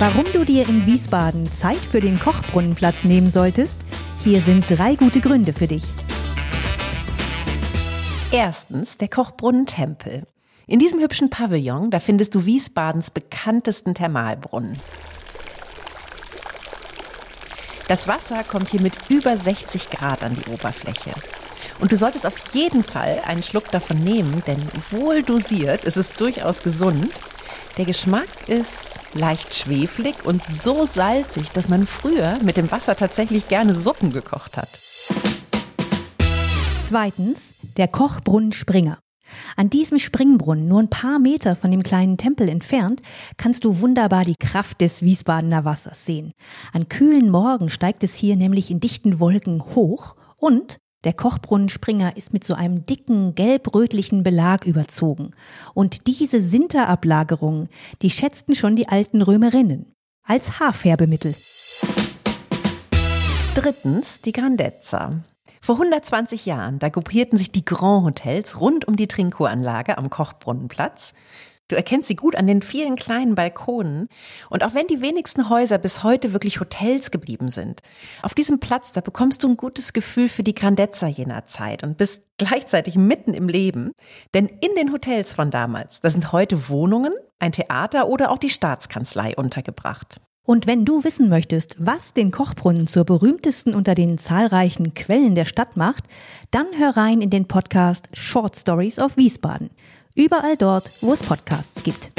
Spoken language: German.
Warum du dir in Wiesbaden Zeit für den Kochbrunnenplatz nehmen solltest? Hier sind drei gute Gründe für dich. Erstens der Kochbrunnentempel. In diesem hübschen Pavillon, da findest du Wiesbadens bekanntesten Thermalbrunnen. Das Wasser kommt hier mit über 60 Grad an die Oberfläche. Und du solltest auf jeden Fall einen Schluck davon nehmen, denn wohl dosiert ist es durchaus gesund. Der Geschmack ist leicht schweflig und so salzig, dass man früher mit dem Wasser tatsächlich gerne Suppen gekocht hat. Zweitens der Kochbrunnen Springer. An diesem Springbrunnen, nur ein paar Meter von dem kleinen Tempel entfernt, kannst du wunderbar die Kraft des Wiesbadener Wassers sehen. An kühlen Morgen steigt es hier nämlich in dichten Wolken hoch und der Kochbrunnenspringer ist mit so einem dicken, gelb-rötlichen Belag überzogen. Und diese Sinterablagerungen, die schätzten schon die alten Römerinnen. Als Haarfärbemittel. Drittens die Grandezza. Vor 120 Jahren, da gruppierten sich die Grand Hotels rund um die Trinko-Anlage am Kochbrunnenplatz. Du erkennst sie gut an den vielen kleinen Balkonen. Und auch wenn die wenigsten Häuser bis heute wirklich Hotels geblieben sind, auf diesem Platz, da bekommst du ein gutes Gefühl für die Grandezza jener Zeit und bist gleichzeitig mitten im Leben. Denn in den Hotels von damals, da sind heute Wohnungen, ein Theater oder auch die Staatskanzlei untergebracht. Und wenn du wissen möchtest, was den Kochbrunnen zur berühmtesten unter den zahlreichen Quellen der Stadt macht, dann hör rein in den Podcast Short Stories of Wiesbaden. Überall dort, wo es Podcasts gibt.